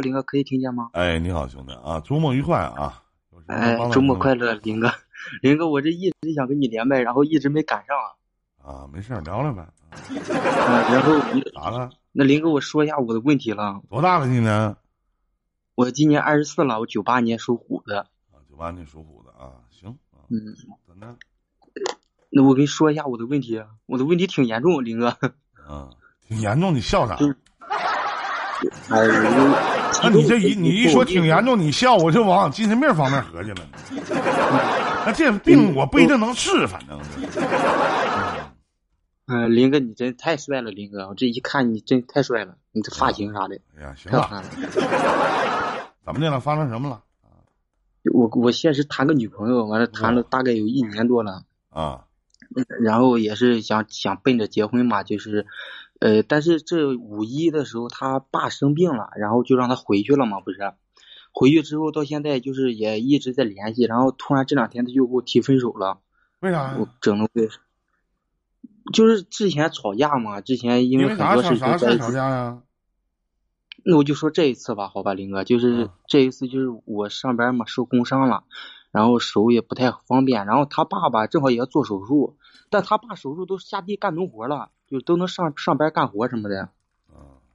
林哥可以听见吗？哎，你好，兄弟啊，周末愉快啊！哎，周末快乐，林哥，林哥，我这一直想跟你连麦，然后一直没赶上啊。啊，没事聊聊呗。然后咋了？那林哥，我说一下我的问题了。多大了今年？我今年二十四了，我九八年属虎的。啊，九八年属虎的啊，行。嗯。怎么？那我跟你说一下我的问题，我的问题挺严重，林哥。嗯，挺严重，你笑啥？哎，那你这一你一说挺严重，你笑我就往精神病方面合计了。那这病我不一定能治，反正。嗯，林哥，你真太帅了，林哥，我这一看你真太帅了，你这发型啥的，哎呀，行了。怎么的了？发生什么了？我我现实谈个女朋友，完了谈了大概有一年多了。啊。然后也是想想奔着结婚嘛，就是。呃，但是这五一的时候，他爸生病了，然后就让他回去了嘛，不是？回去之后到现在就是也一直在联系，然后突然这两天他就给我提分手了。为啥？我整的我，就是之前吵架嘛，之前因为很多事情在吵架呀。那我就说这一次吧，好吧，林哥，就是这一次就是我上班嘛受工伤了，然后手也不太方便，然后他爸爸正好也要做手术，但他爸手术都下地干农活了。就都能上上班干活什么的，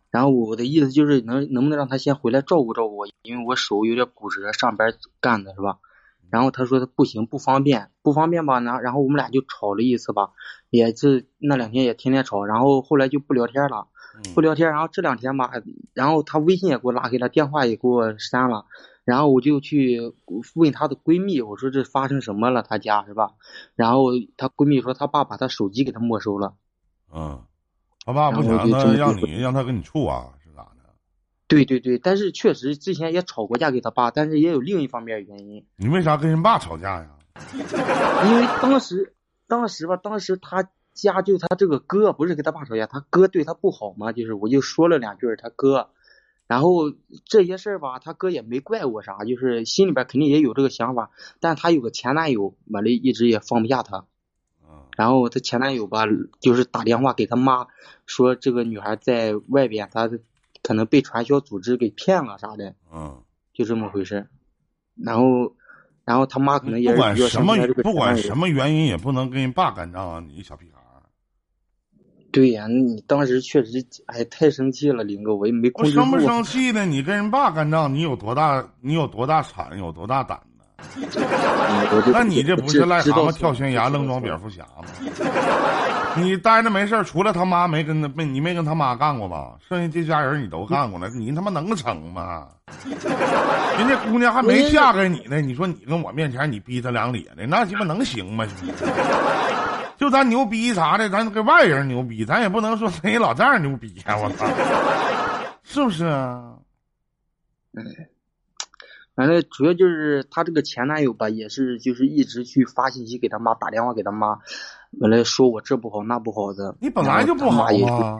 然后我的意思就是能能不能让他先回来照顾照顾我，因为我手有点骨折，上班干的是吧？然后他说他不行，不方便，不方便吧？然然后我们俩就吵了一次吧，也是那两天也天天吵，然后后来就不聊天了，不聊天。然后这两天吧，然后他微信也给我拉黑了，电话也给我删了，然后我就去问她的闺蜜，我说这发生什么了？她家是吧？然后她闺蜜说她爸把她手机给她没收了。嗯，她爸不想他让你让她跟你处啊，是咋的？对对对，但是确实之前也吵过架给她爸，但是也有另一方面原因。你为啥跟人爸吵架呀？因为当时当时吧，当时她家就她这个哥不是跟她爸吵架，她哥对她不好嘛，就是我就说了两句她哥，然后这些事儿吧，他哥也没怪我啥，就是心里边肯定也有这个想法，但他有个前男友，完了一直也放不下他。然后她前男友吧，就是打电话给他妈，说这个女孩在外边，她可能被传销组织给骗了啥的，嗯，就这么回事。然后，然后他妈可能也不管什么不管什么原因，也不能跟人爸干仗啊！你小屁孩。对呀，你当时确实哎太生气了，林哥，我也没控制住。生不生气呢？你跟人爸干仗，你有多大？你有多大产？有多大胆呢？那你这不是癞蛤蟆跳悬崖愣装蝙蝠侠吗？你待着没事除了他妈没跟他没你没跟他妈干过吧？剩下这家人你都干过了，你他妈能成吗？人家姑娘还没嫁给你呢，你说你跟我面前你逼他两脸的，那鸡巴能行吗？就咱牛逼啥的，咱跟外人牛逼，咱也不能说谁老丈人牛逼呀！我操，是不是啊？嗯。反正主要就是她这个前男友吧，也是就是一直去发信息给他妈，打电话给他妈，完了说我这不好那不好的。你本来就不好啊。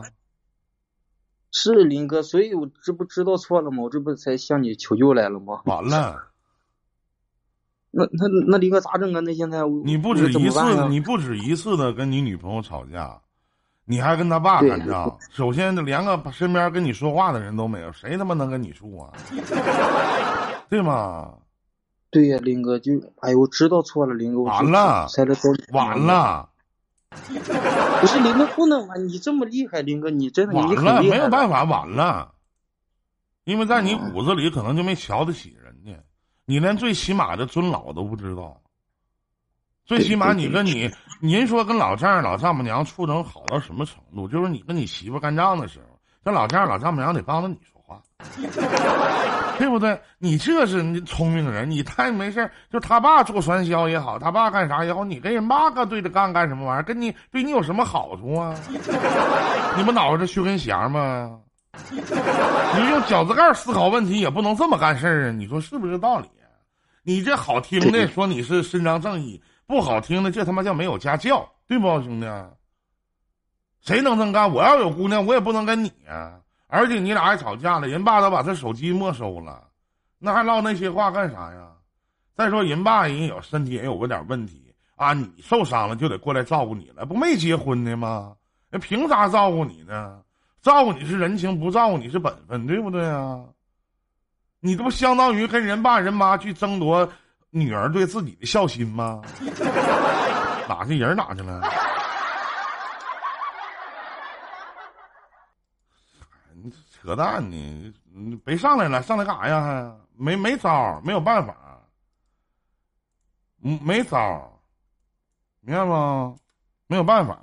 是林哥，所以我这不知道错了吗？我这不才向你求救来了吗？完了。那那那林哥咋整啊？那现在你不止一次，你不止一次的跟你女朋友吵架，你还跟他爸干仗。首先，连个身边跟你说话的人都没有，谁他妈能跟你处啊？对吗？对呀，林哥就哎呦，我知道错了，林哥，完了，完了。不是林哥不能完，你这么厉害，林哥你真的完了，没有办法，完了。因为在你骨子里可能就没瞧得起人家，你连最起码的尊老都不知道。最起码你跟你，您说跟老丈人、老丈母娘处成好到什么程度？就是你跟你媳妇干仗的时候，这老丈人、老丈母娘得帮着你说话。对不对？你这是你聪明人，你太没事就他爸做传销也好，他爸干啥也好，你跟人爸搁对着干干什么玩意儿？跟你对你有什么好处啊？你不脑子缺根弦吗？你用饺子盖思考问题也不能这么干事儿啊！你说是不是道理？你这好听的说你是伸张正义，不好听的这他妈叫没有家教，对不，兄弟？谁能这么干？我要有姑娘，我也不能跟你呀。而且你俩还吵架了，人爸都把他手机没收了，那还唠那些话干啥呀？再说人爸人有身体也有个点问题啊，你受伤了就得过来照顾你了，不没结婚的吗？那凭啥照顾你呢？照顾你是人情，不照顾你是本分，对不对啊？你这不相当于跟人爸人妈去争夺女儿对自己的孝心吗？哪去人哪去了？你扯淡呢！你别上来了，上来干啥呀？还没没招，没有办法，嗯，没招，明白吗？没有办法。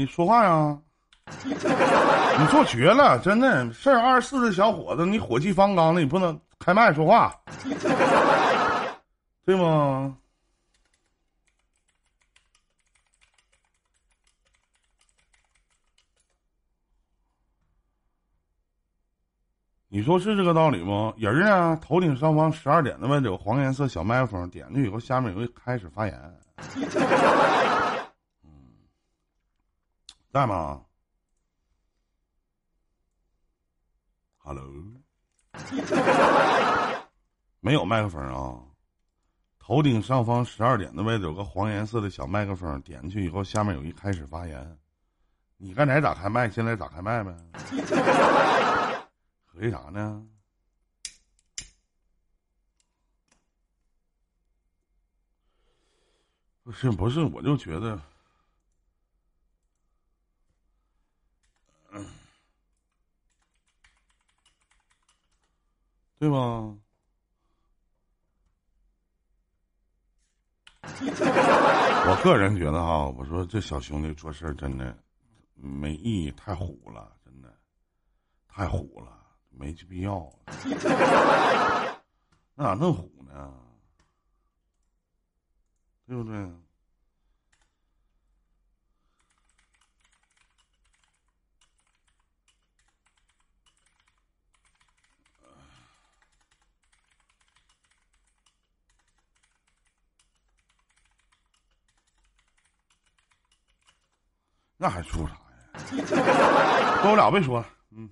你说话呀！你做绝了，真的事二十四的小伙子，你火气方刚的，你不能开麦说话，对吗？你说是这个道理不？人呢？头顶上方十二点的位置有黄颜色小麦克风，点进去以后，下面有个开始发言。在吗？Hello，没有麦克风啊。头顶上方十二点的位置有个黄颜色的小麦克风，点进去以后，下面有一开始发言。你刚才咋开麦？现在咋开麦呗？合计啥呢？不是不是，我就觉得。对吧？我个人觉得哈，我说这小兄弟做事真的没意义，太虎了，真的太虎了，没这必要。那咋那么虎呢？对不对？那还说啥呀？说不了，别说了。嗯。